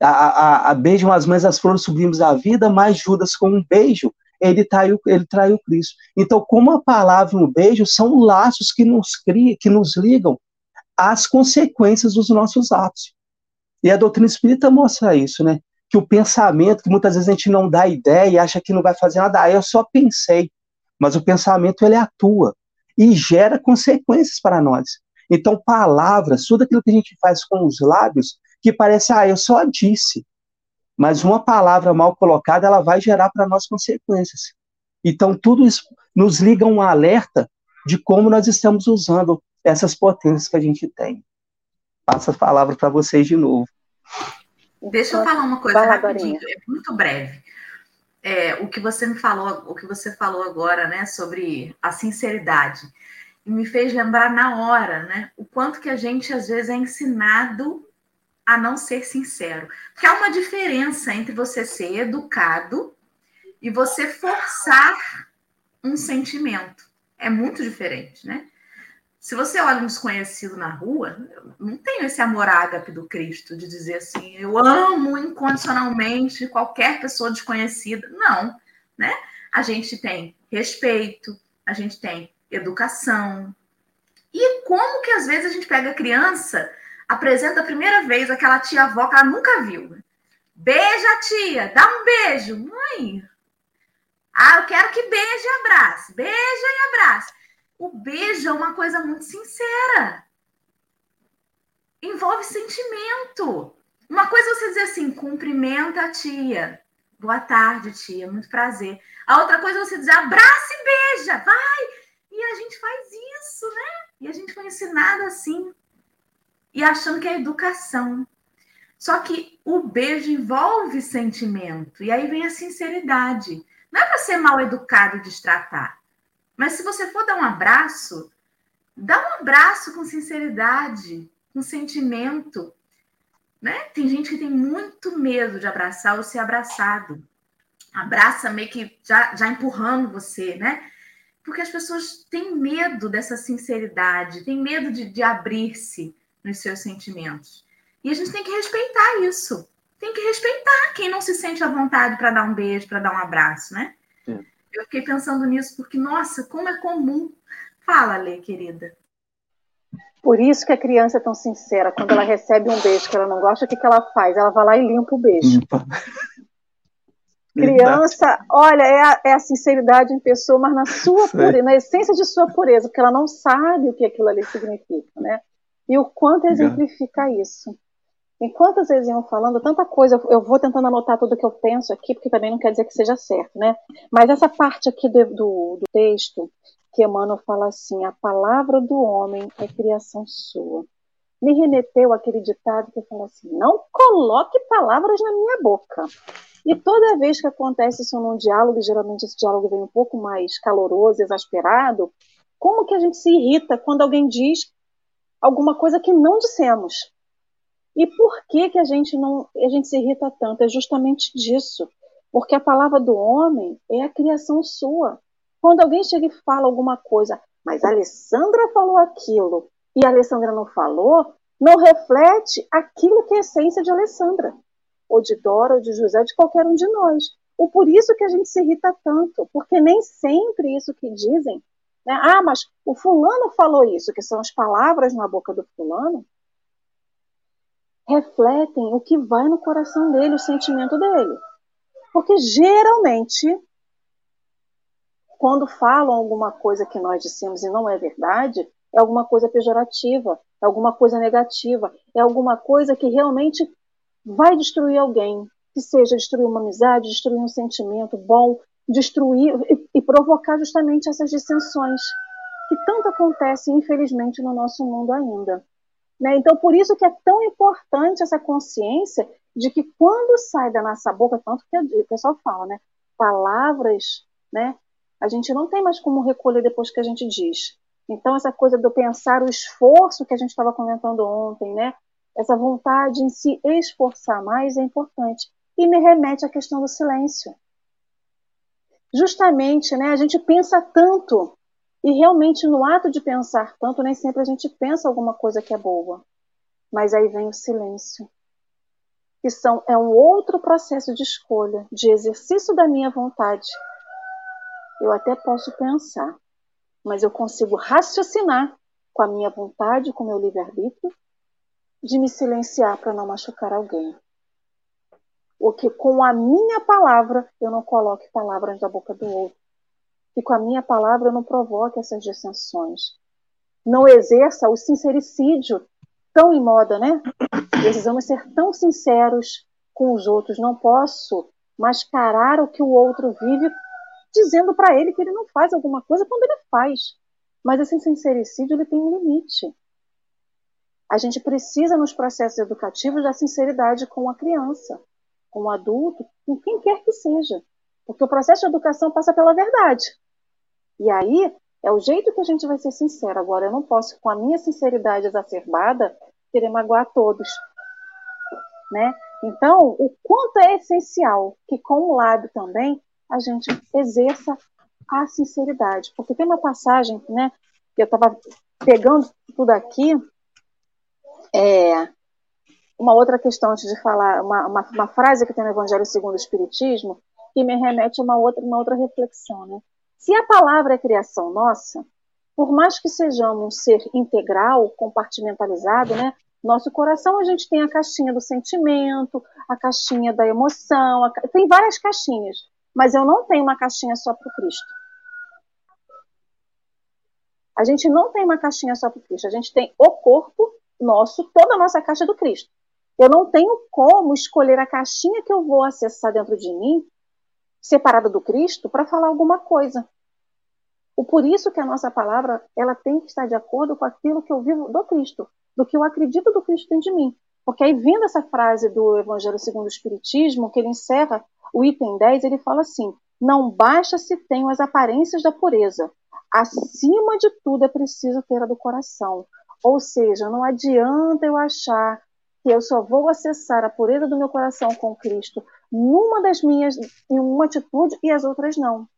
a, a, beijam as mães as flores sublimes da vida, mas Judas com um beijo, ele traiu, ele traiu Cristo. Então, como a palavra e o beijo são laços que nos cria, que nos ligam às consequências dos nossos atos. E a doutrina espírita mostra isso, né? Que o pensamento, que muitas vezes a gente não dá ideia e acha que não vai fazer nada, ah, eu só pensei mas o pensamento ele atua e gera consequências para nós. Então, palavras, tudo aquilo que a gente faz com os lábios, que parece, ah, eu só disse, mas uma palavra mal colocada, ela vai gerar para nós consequências. Então, tudo isso nos liga um alerta de como nós estamos usando essas potências que a gente tem. Passo a palavra para vocês de novo. Deixa eu falar uma coisa rapidinho, é muito breve é, o que você me falou, o que você falou agora, né, sobre a sinceridade, me fez lembrar na hora, né, o quanto que a gente às vezes é ensinado a não ser sincero. Porque há uma diferença entre você ser educado e você forçar um sentimento. É muito diferente, né? Se você olha um desconhecido na rua, não tenho esse amor ágape do Cristo de dizer assim, eu amo incondicionalmente qualquer pessoa desconhecida. Não, né? A gente tem respeito, a gente tem educação. E como que às vezes a gente pega a criança, apresenta a primeira vez aquela tia-avó que ela nunca viu. Beija, tia, dá um beijo. Mãe, ah, eu quero que beije e abrace. Beija e abrace. O beijo é uma coisa muito sincera. Envolve sentimento. Uma coisa é você dizer assim, cumprimenta a tia. Boa tarde, tia, muito prazer. A outra coisa é você dizer abraça e beija, vai. E a gente faz isso, né? E a gente foi ensinado assim. E achando que é educação. Só que o beijo envolve sentimento, e aí vem a sinceridade. Não é para ser mal educado e destratar, mas se você for dar um abraço, dá um abraço com sinceridade, com sentimento. Né? Tem gente que tem muito medo de abraçar ou ser abraçado. Abraça meio que já, já empurrando você, né? Porque as pessoas têm medo dessa sinceridade, têm medo de, de abrir-se nos seus sentimentos. E a gente tem que respeitar isso. Tem que respeitar quem não se sente à vontade para dar um beijo, para dar um abraço, né? Eu fiquei pensando nisso porque, nossa, como é comum. Fala, Lê, querida. Por isso que a criança é tão sincera. Quando ela recebe um beijo que ela não gosta, o que, que ela faz? Ela vai lá e limpa o beijo. Limpa. Criança, olha, é a, é a, sinceridade em pessoa, mas na sua pureza, na essência de sua pureza, porque ela não sabe o que aquilo ali significa, né? E o quanto exemplifica isso. Enquanto vocês iam falando, tanta coisa, eu vou tentando anotar tudo que eu penso aqui, porque também não quer dizer que seja certo, né? Mas essa parte aqui do, do, do texto, que Emmanuel fala assim: a palavra do homem é criação sua. Me remeteu aquele ditado que fala assim: não coloque palavras na minha boca. E toda vez que acontece isso num diálogo, geralmente esse diálogo vem um pouco mais caloroso, exasperado, como que a gente se irrita quando alguém diz alguma coisa que não dissemos? E por que que a gente não, a gente se irrita tanto? É justamente disso, porque a palavra do homem é a criação sua. Quando alguém chega e fala alguma coisa, mas a Alessandra falou aquilo e a Alessandra não falou, não reflete aquilo que é a essência de Alessandra, ou de Dora, ou de José, ou de qualquer um de nós. Ou por isso que a gente se irrita tanto, porque nem sempre isso que dizem, né? ah, mas o fulano falou isso, que são as palavras na boca do fulano, refletem o que vai no coração dele, o sentimento dele. Porque geralmente, quando falam alguma coisa que nós dissemos e não é verdade, é alguma coisa pejorativa, é alguma coisa negativa, é alguma coisa que realmente vai destruir alguém, que seja destruir uma amizade, destruir um sentimento bom, destruir e, e provocar justamente essas dissensões que tanto acontecem, infelizmente, no nosso mundo ainda. Né? Então, por isso que é tão importante essa consciência de que quando sai da nossa boca, tanto que o pessoal fala, né? Palavras, né? A gente não tem mais como recolher depois que a gente diz. Então, essa coisa do pensar o esforço que a gente estava comentando ontem, né? Essa vontade em se esforçar mais é importante. E me remete à questão do silêncio. Justamente, né? A gente pensa tanto e realmente, no ato de pensar tanto, nem sempre a gente pensa alguma coisa que é boa. Mas aí vem o silêncio, que são, é um outro processo de escolha, de exercício da minha vontade. Eu até posso pensar, mas eu consigo raciocinar com a minha vontade, com o meu livre-arbítrio, de me silenciar para não machucar alguém. O que com a minha palavra eu não coloque palavras da boca do outro que com a minha palavra não provoque essas dissensões. Não exerça o sincericídio tão em moda, né? Precisamos ser tão sinceros com os outros. Não posso mascarar o que o outro vive dizendo para ele que ele não faz alguma coisa quando ele faz. Mas esse sincericídio ele tem um limite. A gente precisa, nos processos educativos, da sinceridade com a criança, com o adulto, com quem quer que seja. Porque o processo de educação passa pela verdade. E aí é o jeito que a gente vai ser sincero. Agora, eu não posso, com a minha sinceridade exacerbada, querer magoar todos. Né? Então, o quanto é essencial que com o lábio também a gente exerça a sinceridade. Porque tem uma passagem, né, que eu estava pegando tudo aqui, é, uma outra questão antes de falar, uma, uma, uma, frase que tem no Evangelho segundo o Espiritismo, que me remete a uma outra, uma outra reflexão, né? Se a palavra é criação nossa, por mais que sejamos um ser integral, compartimentalizado, né? Nosso coração a gente tem a caixinha do sentimento, a caixinha da emoção, a... tem várias caixinhas, mas eu não tenho uma caixinha só para o Cristo. A gente não tem uma caixinha só para o Cristo, a gente tem o corpo nosso, toda a nossa caixa do Cristo. Eu não tenho como escolher a caixinha que eu vou acessar dentro de mim separada do Cristo para falar alguma coisa. O por isso que a nossa palavra ela tem que estar de acordo com aquilo que eu vivo do Cristo, do que eu acredito do Cristo dentro de mim. Porque aí, vindo essa frase do Evangelho segundo o Espiritismo, que ele encerra o item 10, ele fala assim: não basta se tenham as aparências da pureza, acima de tudo é preciso ter a do coração. Ou seja, não adianta eu achar que eu só vou acessar a pureza do meu coração com Cristo numa das minhas, em uma atitude e as outras não.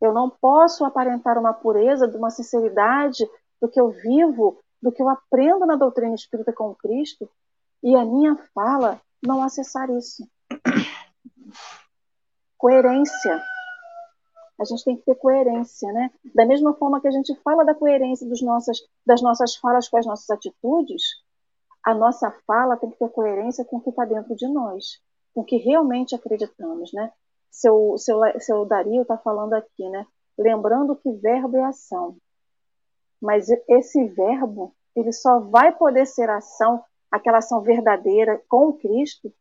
Eu não posso aparentar uma pureza, uma sinceridade do que eu vivo, do que eu aprendo na doutrina espírita com Cristo, e a minha fala não acessar isso. Coerência. A gente tem que ter coerência, né? Da mesma forma que a gente fala da coerência dos nossas, das nossas falas com as nossas atitudes, a nossa fala tem que ter coerência com o que está dentro de nós, com o que realmente acreditamos, né? Seu, seu, seu Dario está falando aqui, né? Lembrando que verbo é ação. Mas esse verbo, ele só vai poder ser ação, aquela ação verdadeira com Cristo,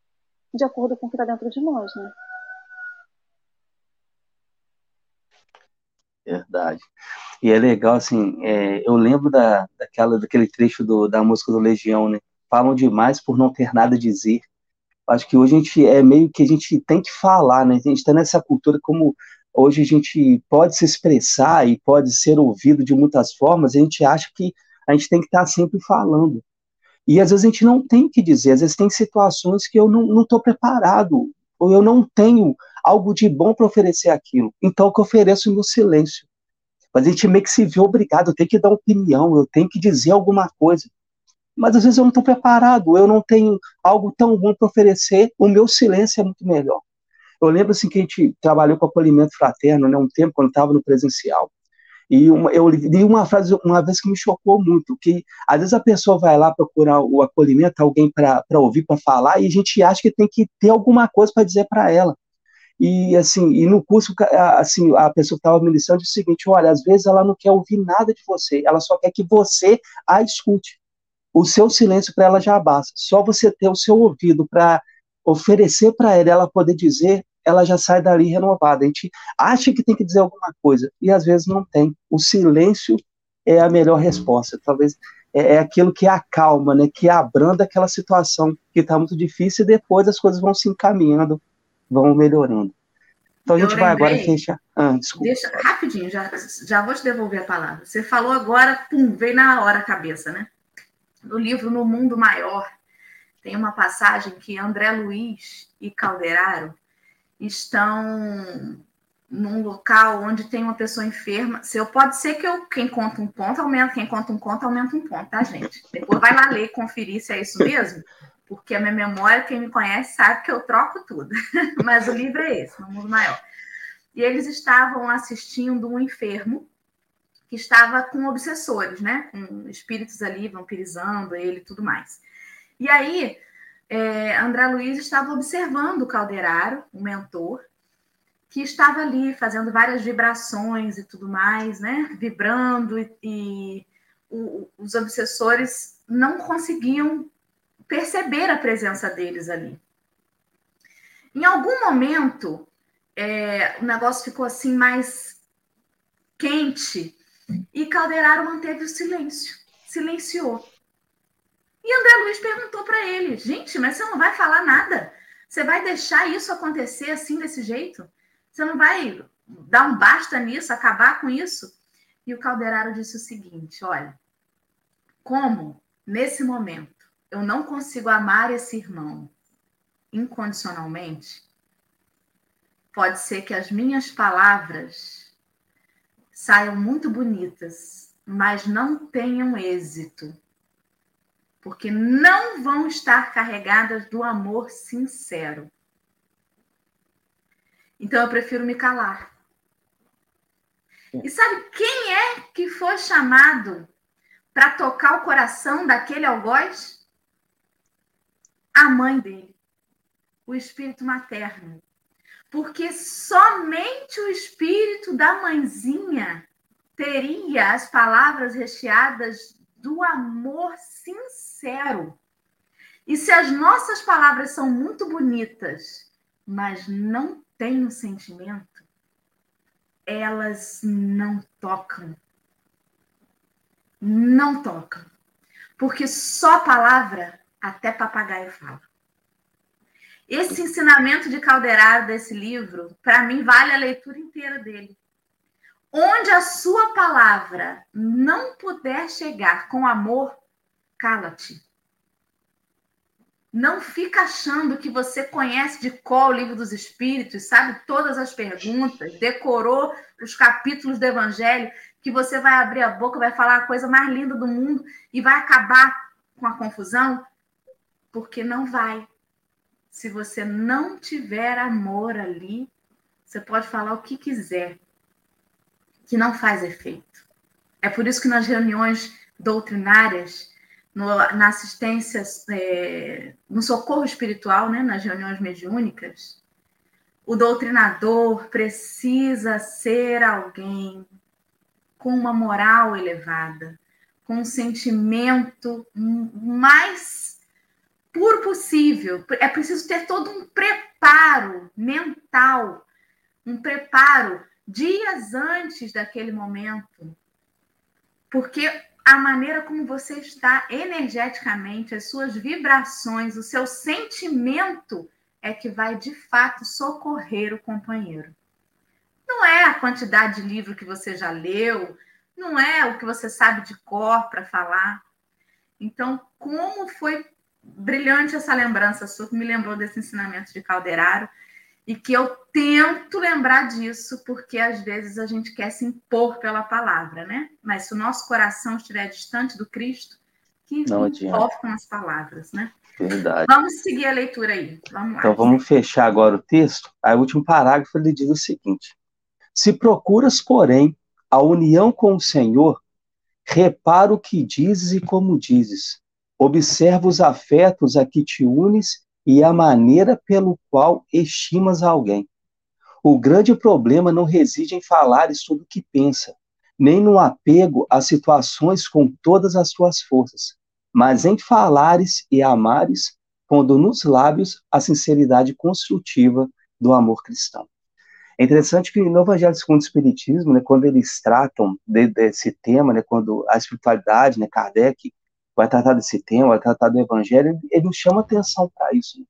de acordo com o que está dentro de nós, né? Verdade. E é legal, assim, é, eu lembro da, daquela, daquele trecho do, da música do Legião, né? Falam demais por não ter nada a dizer. Acho que hoje a gente é meio que a gente tem que falar, né? A gente está nessa cultura como hoje a gente pode se expressar e pode ser ouvido de muitas formas, a gente acha que a gente tem que estar sempre falando. E às vezes a gente não tem que dizer, às vezes tem situações que eu não estou preparado, ou eu não tenho algo de bom para oferecer aquilo. Então que eu ofereço é o meu silêncio. Mas a gente meio que se vê obrigado, eu tenho que dar opinião, eu tenho que dizer alguma coisa mas às vezes eu não estou preparado, eu não tenho algo tão bom para oferecer, o meu silêncio é muito melhor. Eu lembro assim que a gente trabalhou com acolhimento fraterno, né, um tempo quando estava no presencial. E uma, eu li uma frase uma vez que me chocou muito, que às vezes a pessoa vai lá procurar o acolhimento, alguém para ouvir, para falar, e a gente acha que tem que ter alguma coisa para dizer para ela. E assim, e no curso, assim, a pessoa que estava ministrando disse o seguinte: olha, às vezes ela não quer ouvir nada de você, ela só quer que você a escute o seu silêncio para ela já basta. Só você ter o seu ouvido para oferecer para ela, ela poder dizer, ela já sai dali renovada. A gente acha que tem que dizer alguma coisa e às vezes não tem. O silêncio é a melhor resposta. Talvez é, é aquilo que acalma, né, que abranda aquela situação que está muito difícil e depois as coisas vão se encaminhando, vão melhorando. Então a gente vai agora fechar. Ah, desculpa. Deixa, rapidinho, já, já vou te devolver a palavra. Você falou agora, pum, veio na hora a cabeça, né? No livro No Mundo Maior, tem uma passagem que André Luiz e Calderaro estão num local onde tem uma pessoa enferma. Se eu pode ser que eu quem conta um ponto aumenta, quem conta um conto aumenta um ponto, tá, gente? Depois vai lá ler conferir se é isso mesmo, porque a minha memória, quem me conhece sabe que eu troco tudo. (laughs) Mas o livro é esse, No Mundo Maior. E eles estavam assistindo um enfermo que estava com obsessores, né? Com espíritos ali vampirizando ele e tudo mais. E aí, é, André Luiz estava observando o Calderaro, o mentor, que estava ali fazendo várias vibrações e tudo mais, né? Vibrando e, e o, os obsessores não conseguiam perceber a presença deles ali. Em algum momento, é, o negócio ficou assim mais quente e Calderaro manteve o silêncio, silenciou. E André Luiz perguntou para ele: gente, mas você não vai falar nada? Você vai deixar isso acontecer assim, desse jeito? Você não vai dar um basta nisso, acabar com isso? E o Calderaro disse o seguinte: olha, como nesse momento eu não consigo amar esse irmão incondicionalmente, pode ser que as minhas palavras saiam muito bonitas, mas não tenham êxito, porque não vão estar carregadas do amor sincero. Então eu prefiro me calar. E sabe quem é que foi chamado para tocar o coração daquele algoz? A mãe dele, o espírito materno porque somente o espírito da mãezinha teria as palavras recheadas do amor sincero. E se as nossas palavras são muito bonitas, mas não têm o sentimento, elas não tocam. Não tocam. Porque só palavra Até papagaio fala. Esse ensinamento de Calderaro desse livro, para mim, vale a leitura inteira dele. Onde a sua palavra não puder chegar com amor, cala-te. Não fica achando que você conhece de qual o livro dos Espíritos, sabe todas as perguntas, decorou os capítulos do Evangelho, que você vai abrir a boca, vai falar a coisa mais linda do mundo e vai acabar com a confusão, porque não vai. Se você não tiver amor ali, você pode falar o que quiser, que não faz efeito. É por isso que nas reuniões doutrinárias no, na assistência, é, no socorro espiritual, né, nas reuniões mediúnicas, o doutrinador precisa ser alguém com uma moral elevada, com um sentimento mais puro possível. É preciso ter todo um preparo mental, um preparo dias antes daquele momento. Porque a maneira como você está energeticamente, as suas vibrações, o seu sentimento é que vai de fato socorrer o companheiro. Não é a quantidade de livro que você já leu, não é o que você sabe de cor para falar. Então, como foi brilhante essa lembrança sua que me lembrou desse ensinamento de Calderaro e que eu tento lembrar disso, porque às vezes a gente quer se impor pela palavra, né? Mas se o nosso coração estiver distante do Cristo, que com as palavras, né? Verdade. Vamos seguir a leitura aí. Vamos lá. Então vamos fechar agora o texto. Aí o último parágrafo ele diz o seguinte: Se procuras, porém, a união com o Senhor, repara o que dizes e como dizes. Observa os afetos a que te unes e a maneira pelo qual estimas alguém. O grande problema não reside em falares tudo o que pensa, nem no apego às situações com todas as suas forças, mas em falares e amares, pondo nos lábios a sinceridade construtiva do amor cristão. É interessante que no Evangelho segundo o Espiritismo, né, quando eles tratam de, desse tema, né, quando a espiritualidade, né, Kardec vai tratar desse tema, vai tratar do evangelho, ele nos chama atenção para isso.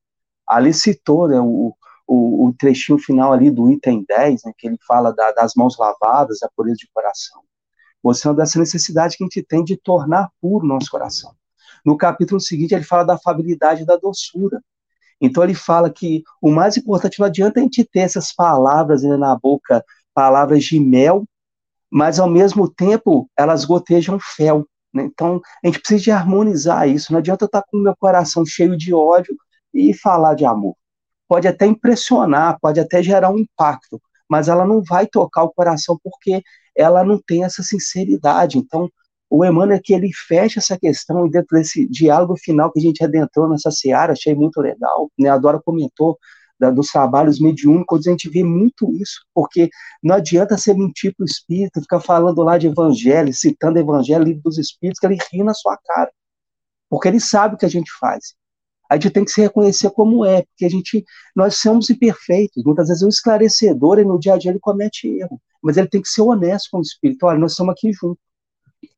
Ali citou né, o, o, o, trechinho final ali do item 10, né, que ele fala da, das mãos lavadas, da pureza de coração, mostrando dessa necessidade que a gente tem de tornar puro o nosso coração. No capítulo seguinte, ele fala da afabilidade e da doçura. Então, ele fala que o mais importante não adianta a gente ter essas palavras né, na boca, palavras de mel, mas ao mesmo tempo elas gotejam fel. Né? Então, a gente precisa de harmonizar isso. Não adianta eu estar com o meu coração cheio de ódio e falar de amor. Pode até impressionar, pode até gerar um impacto, mas ela não vai tocar o coração porque ela não tem essa sinceridade. Então, o Emmanuel é que ele fecha essa questão dentro desse diálogo final que a gente adentrou nessa seara, achei muito legal, né? A Dora comentou da, dos trabalhos mediúnicos, a gente vê muito isso, porque não adianta ser mentir para o espírito, ficar falando lá de evangelho, citando evangelho, livro dos espíritos, que ele ri na sua cara, porque ele sabe o que a gente faz. A gente tem que se reconhecer como é, porque a gente, nós somos imperfeitos, muitas vezes o um esclarecedor, e no dia a dia ele comete erro, mas ele tem que ser honesto com o espírito, olha, nós estamos aqui juntos.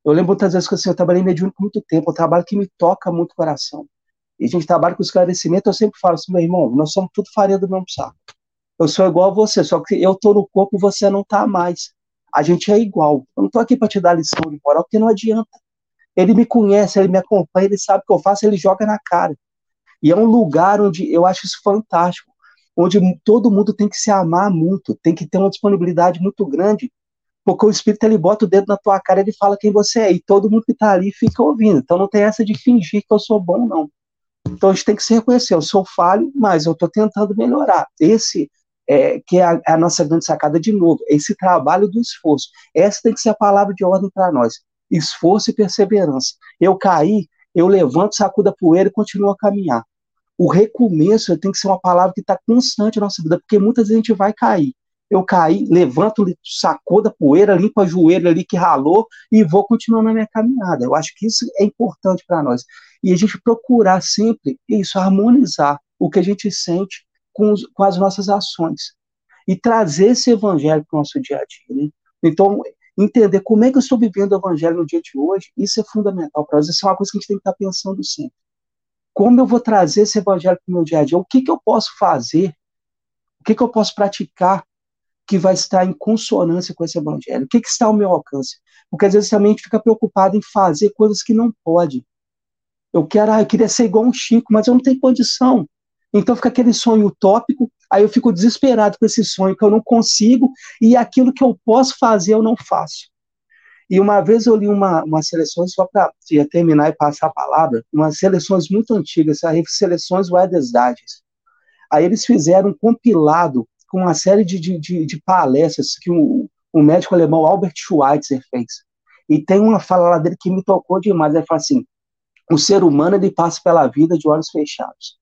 Eu lembro muitas vezes que assim, eu trabalhei mediúnico muito tempo, um trabalho que me toca muito o coração e a gente trabalha com esclarecimento, eu sempre falo assim, meu irmão, nós somos tudo farinha do mesmo saco. Eu sou igual a você, só que eu tô no corpo e você não tá mais. A gente é igual. Eu não tô aqui para te dar lição de moral, porque não adianta. Ele me conhece, ele me acompanha, ele sabe o que eu faço, ele joga na cara. E é um lugar onde eu acho isso fantástico, onde todo mundo tem que se amar muito, tem que ter uma disponibilidade muito grande, porque o espírito ele bota o dedo na tua cara, ele fala quem você é, e todo mundo que tá ali fica ouvindo. Então não tem essa de fingir que eu sou bom, não. Então a gente tem que se reconhecer, eu sou falho, mas eu estou tentando melhorar. Esse é, que é a, é a, nossa grande sacada de novo, esse trabalho do esforço. Essa tem que ser a palavra de ordem para nós. Esforço e perseverança. Eu caí, eu levanto, sacudo a poeira e continuo a caminhar. O recomeço tem que ser uma palavra que está constante na nossa vida, porque muitas vezes a gente vai cair. Eu caí, levanto, sacudo a poeira, limpo a joelho ali que ralou e vou continuando na minha caminhada. Eu acho que isso é importante para nós e a gente procurar sempre isso, harmonizar o que a gente sente com, os, com as nossas ações e trazer esse evangelho para o nosso dia a dia. Né? Então, entender como é que eu estou vivendo o evangelho no dia de hoje, isso é fundamental para nós, isso é uma coisa que a gente tem que estar pensando sempre. Como eu vou trazer esse evangelho para o meu dia a dia? O que, que eu posso fazer? O que, que eu posso praticar que vai estar em consonância com esse evangelho? O que, que está ao meu alcance? Porque às vezes a gente fica preocupado em fazer coisas que não pode. Eu quero, ah, eu queria ser igual um Chico, mas eu não tenho condição. Então fica aquele sonho utópico, aí eu fico desesperado com esse sonho que eu não consigo, e aquilo que eu posso fazer eu não faço. E uma vez eu li uma, uma seleção, só para terminar e passar a palavra, umas seleções muito antigas, as seleções Weidesdagens. Aí eles fizeram um compilado com uma série de, de, de, palestras que o médico alemão Albert Schweitzer fez. E tem uma fala lá dele que me tocou demais. Ele fala assim: o ser humano ele passa pela vida de olhos fechados.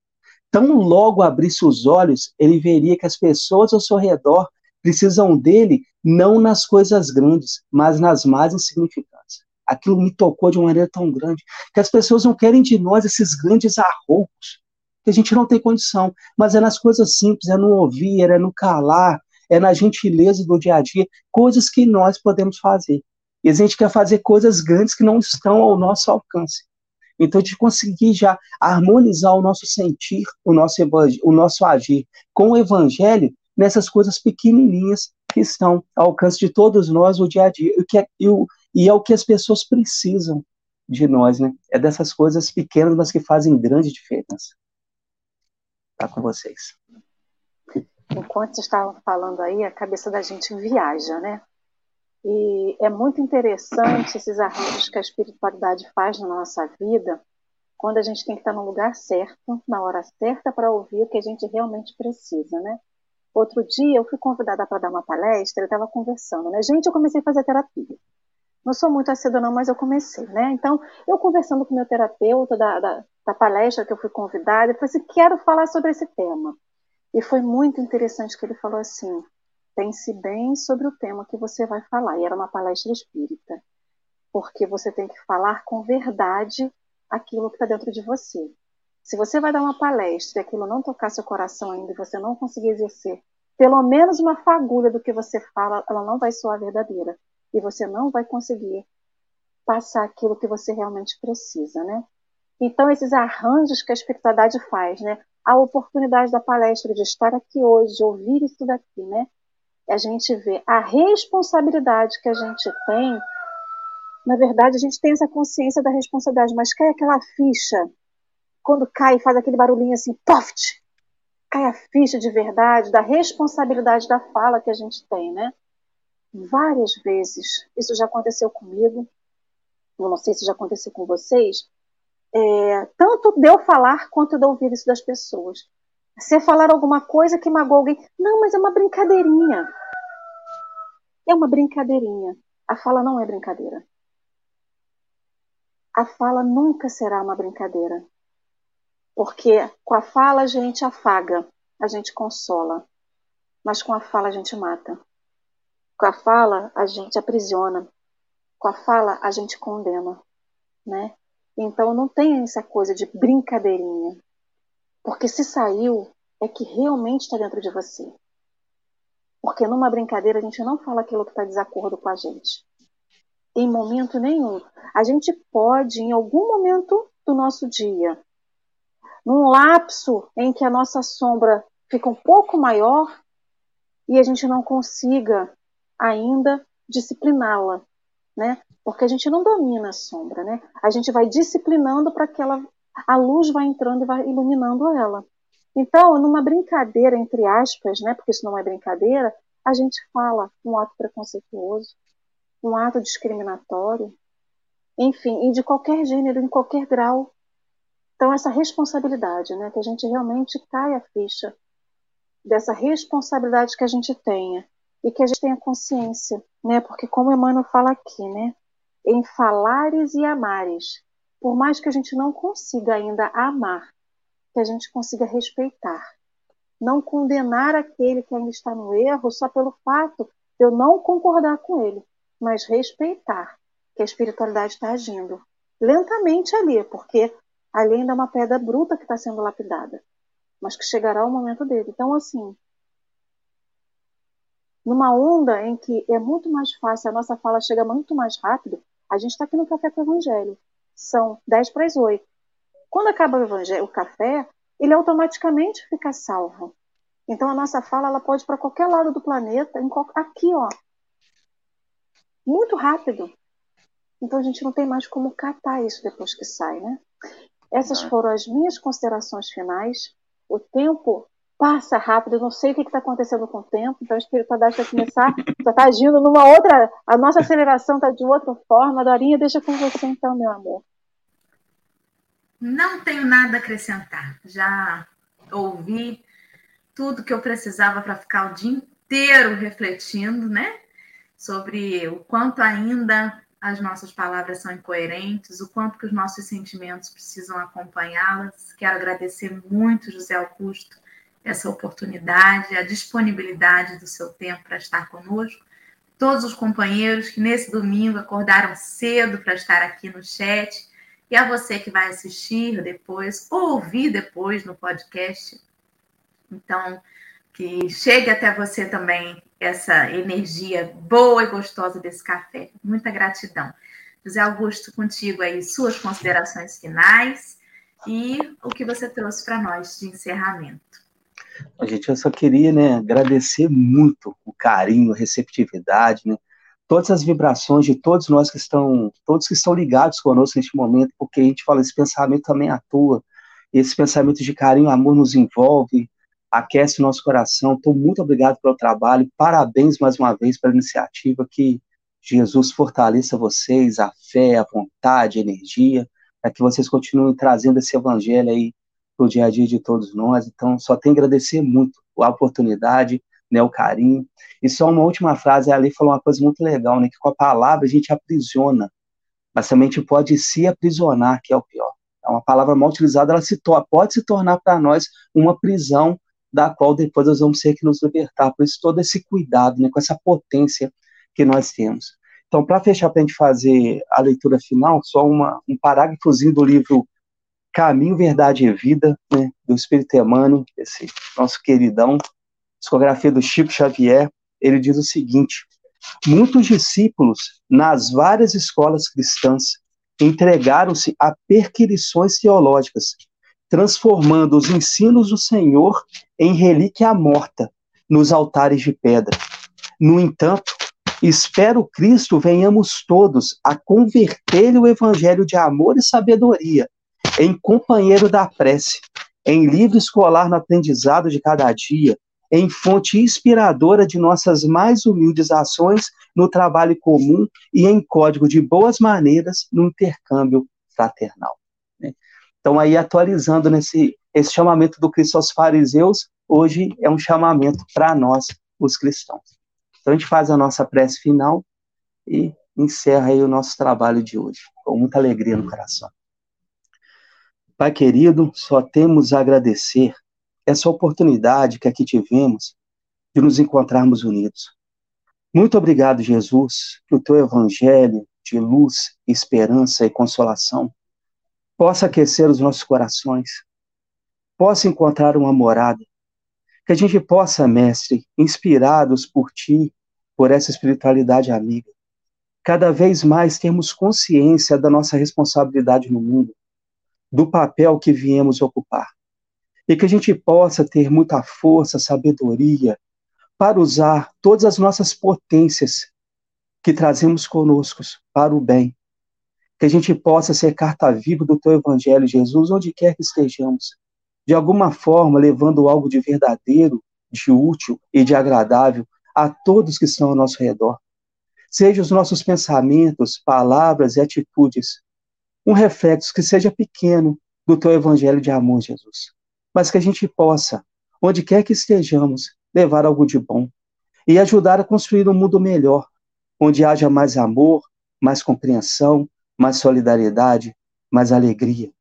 Tão logo abrisse os olhos, ele veria que as pessoas ao seu redor precisam dele não nas coisas grandes, mas nas mais insignificantes. Aquilo me tocou de uma maneira tão grande que as pessoas não querem de nós esses grandes arroubos, que a gente não tem condição, mas é nas coisas simples, é no ouvir, é no calar, é na gentileza do dia a dia, coisas que nós podemos fazer. E a gente quer fazer coisas grandes que não estão ao nosso alcance. Então, de conseguir já harmonizar o nosso sentir, o nosso, o nosso agir com o evangelho nessas coisas pequenininhas que estão ao alcance de todos nós no dia a dia. E, que é, o, e é o que as pessoas precisam de nós, né? É dessas coisas pequenas, mas que fazem grande diferença. Tá com vocês. Enquanto estavam falando aí, a cabeça da gente viaja, né? E é muito interessante esses arranjos que a espiritualidade faz na nossa vida, quando a gente tem que estar no lugar certo, na hora certa, para ouvir o que a gente realmente precisa, né? Outro dia eu fui convidada para dar uma palestra, eu estava conversando, né? Gente, eu comecei a fazer terapia. Não sou muito assídua não, mas eu comecei, né? Então, eu conversando com o meu terapeuta da, da, da palestra que eu fui convidada, eu falei assim, quero falar sobre esse tema. E foi muito interessante que ele falou assim, pense bem sobre o tema que você vai falar. E era uma palestra espírita. Porque você tem que falar com verdade aquilo que está dentro de você. Se você vai dar uma palestra e aquilo não tocar seu coração ainda e você não conseguir exercer pelo menos uma fagulha do que você fala, ela não vai soar verdadeira. E você não vai conseguir passar aquilo que você realmente precisa, né? Então, esses arranjos que a espiritualidade faz, né? A oportunidade da palestra, de estar aqui hoje, de ouvir isso daqui, né? a gente vê a responsabilidade que a gente tem. Na verdade, a gente tem essa consciência da responsabilidade, mas cai aquela ficha, quando cai faz aquele barulhinho assim, poft, cai a ficha de verdade da responsabilidade da fala que a gente tem, né? Várias vezes, isso já aconteceu comigo, eu não sei se já aconteceu com vocês, é, tanto de eu falar quanto de ouvir isso das pessoas. Você falar alguma coisa que magoou alguém. Não, mas é uma brincadeirinha. É uma brincadeirinha. A fala não é brincadeira. A fala nunca será uma brincadeira. Porque com a fala a gente afaga, a gente consola. Mas com a fala a gente mata. Com a fala a gente aprisiona. Com a fala a gente condena. Né? Então não tem essa coisa de brincadeirinha. Porque se saiu, é que realmente está dentro de você. Porque numa brincadeira a gente não fala aquilo que está desacordo com a gente. Em momento nenhum. A gente pode, em algum momento do nosso dia, num lapso em que a nossa sombra fica um pouco maior e a gente não consiga ainda discipliná-la, né? Porque a gente não domina a sombra, né? A gente vai disciplinando para que ela a luz vai entrando e vai iluminando ela. Então, numa brincadeira, entre aspas, né, porque isso não é brincadeira, a gente fala um ato preconceituoso, um ato discriminatório, enfim, e de qualquer gênero, em qualquer grau. Então, essa responsabilidade, né, que a gente realmente cai a ficha dessa responsabilidade que a gente tenha e que a gente tenha consciência, né, porque como Emmanuel fala aqui, né, em falares e amares, por mais que a gente não consiga ainda amar, que a gente consiga respeitar. Não condenar aquele que ainda está no erro só pelo fato de eu não concordar com ele, mas respeitar que a espiritualidade está agindo. Lentamente ali, porque ali ainda é uma pedra bruta que está sendo lapidada, mas que chegará o momento dele. Então, assim, numa onda em que é muito mais fácil, a nossa fala chega muito mais rápido, a gente está aqui no Café com o Evangelho são 10 para as 8. Quando acaba o evangelho, o café, ele automaticamente fica salvo. Então a nossa fala ela pode ir para qualquer lado do planeta, aqui, ó, muito rápido. Então a gente não tem mais como catar isso depois que sai, né? Essas foram as minhas considerações finais. O tempo passa rápido, eu não sei o que está acontecendo com o tempo, então a espiritualidade vai começar, já está agindo numa outra, a nossa aceleração está de outra forma. Dorinha, deixa com você então, meu amor. Não tenho nada a acrescentar. Já ouvi tudo que eu precisava para ficar o dia inteiro refletindo, né? Sobre o quanto ainda as nossas palavras são incoerentes, o quanto que os nossos sentimentos precisam acompanhá-las. Quero agradecer muito, José Augusto, essa oportunidade, a disponibilidade do seu tempo para estar conosco. Todos os companheiros que nesse domingo acordaram cedo para estar aqui no chat, e a você que vai assistir depois, ou ouvir depois no podcast. Então, que chegue até você também essa energia boa e gostosa desse café. Muita gratidão. José Augusto, contigo aí, suas considerações finais e o que você trouxe para nós de encerramento. A gente, eu só queria, né, agradecer muito o carinho, a receptividade, né, todas as vibrações de todos nós que estão, todos que estão ligados conosco neste momento, porque a gente fala, esse pensamento também atua, esse pensamento de carinho, amor nos envolve, aquece o nosso coração. Então, muito obrigado pelo trabalho. Parabéns mais uma vez pela iniciativa. Que Jesus fortaleça vocês, a fé, a vontade, a energia, para que vocês continuem trazendo esse evangelho aí para o dia a dia de todos nós. Então, só tenho que agradecer muito a oportunidade, né, o carinho. E só uma última frase, a Ali falou uma coisa muito legal, né, que com a palavra a gente aprisiona, mas também a gente pode se aprisionar, que é o pior. É uma palavra mal utilizada, ela se pode se tornar para nós uma prisão da qual depois nós vamos ter que nos libertar. Por isso, todo esse cuidado, né, com essa potência que nós temos. Então, para fechar, para a gente fazer a leitura final, só uma, um parágrafozinho do livro Caminho, Verdade e Vida, né, do Espírito Emmanuel, esse nosso queridão, discografia do Chico Xavier, ele diz o seguinte: muitos discípulos nas várias escolas cristãs entregaram-se a perquirições teológicas transformando os ensinos do Senhor em relíquia morta nos altares de pedra. No entanto, espero Cristo venhamos todos a converter o evangelho de amor e sabedoria em companheiro da prece, em livro escolar no aprendizado de cada dia, em fonte inspiradora de nossas mais humildes ações no trabalho comum e em código de boas maneiras no intercâmbio fraternal. Então, aí, atualizando nesse esse chamamento do Cristo aos fariseus, hoje é um chamamento para nós, os cristãos. Então, a gente faz a nossa prece final e encerra aí o nosso trabalho de hoje, com muita alegria no coração. Pai querido, só temos a agradecer essa oportunidade que aqui tivemos de nos encontrarmos unidos. Muito obrigado, Jesus, que o teu evangelho de luz, esperança e consolação possa aquecer os nossos corações, possa encontrar uma morada, que a gente possa, mestre, inspirados por ti, por essa espiritualidade amiga, cada vez mais termos consciência da nossa responsabilidade no mundo, do papel que viemos ocupar, e que a gente possa ter muita força, sabedoria, para usar todas as nossas potências que trazemos conosco para o bem. Que a gente possa ser carta viva do teu evangelho, Jesus, onde quer que estejamos, de alguma forma levando algo de verdadeiro, de útil e de agradável a todos que estão ao nosso redor. Seja os nossos pensamentos, palavras e atitudes um reflexo que seja pequeno do teu evangelho de amor, Jesus, mas que a gente possa, onde quer que estejamos, levar algo de bom e ajudar a construir um mundo melhor, onde haja mais amor, mais compreensão, mais solidariedade, mais alegria.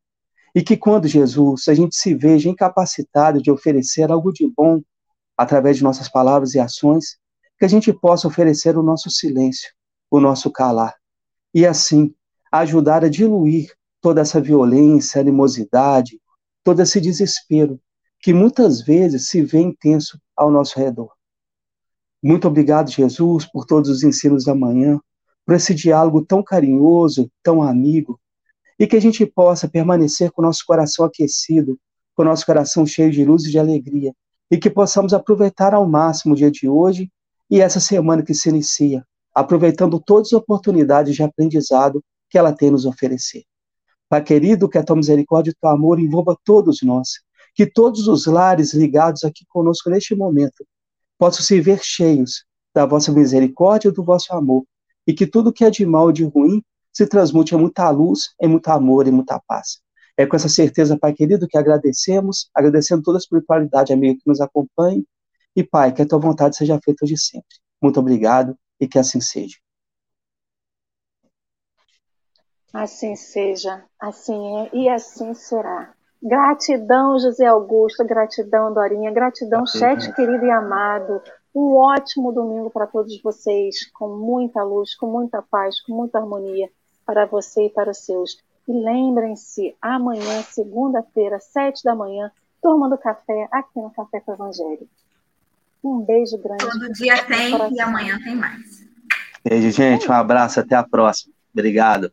E que quando Jesus, a gente se veja incapacitado de oferecer algo de bom através de nossas palavras e ações, que a gente possa oferecer o nosso silêncio, o nosso calar, e assim ajudar a diluir toda essa violência, animosidade, todo esse desespero que muitas vezes se vê intenso ao nosso redor. Muito obrigado, Jesus, por todos os ensinos da manhã, por esse diálogo tão carinhoso, tão amigo, e que a gente possa permanecer com o nosso coração aquecido, com o nosso coração cheio de luz e de alegria, e que possamos aproveitar ao máximo o dia de hoje e essa semana que se inicia, aproveitando todas as oportunidades de aprendizado que ela tem nos oferecer. Pai querido, que a tua misericórdia e o teu amor envolva todos nós, que todos os lares ligados aqui conosco neste momento possam se ver cheios da vossa misericórdia e do vosso amor, e que tudo que é de mal e de ruim se transmute em muita luz, em muito amor e muita paz. É com essa certeza, Pai querido, que agradecemos, agradecendo toda a espiritualidade amiga que nos acompanha, e Pai, que a tua vontade seja feita hoje sempre. Muito obrigado e que assim seja. Assim seja, assim é e assim será. Gratidão, José Augusto, gratidão, Dorinha, gratidão, chat querido e amado. Um ótimo domingo para todos vocês, com muita luz, com muita paz, com muita harmonia para você e para os seus. E lembrem-se, amanhã, segunda-feira, sete da manhã, tomando café aqui no Café com o Evangelho. Um beijo grande. Todo dia tem e amanhã tem mais. Beijo, gente. Um abraço. Até a próxima. Obrigado.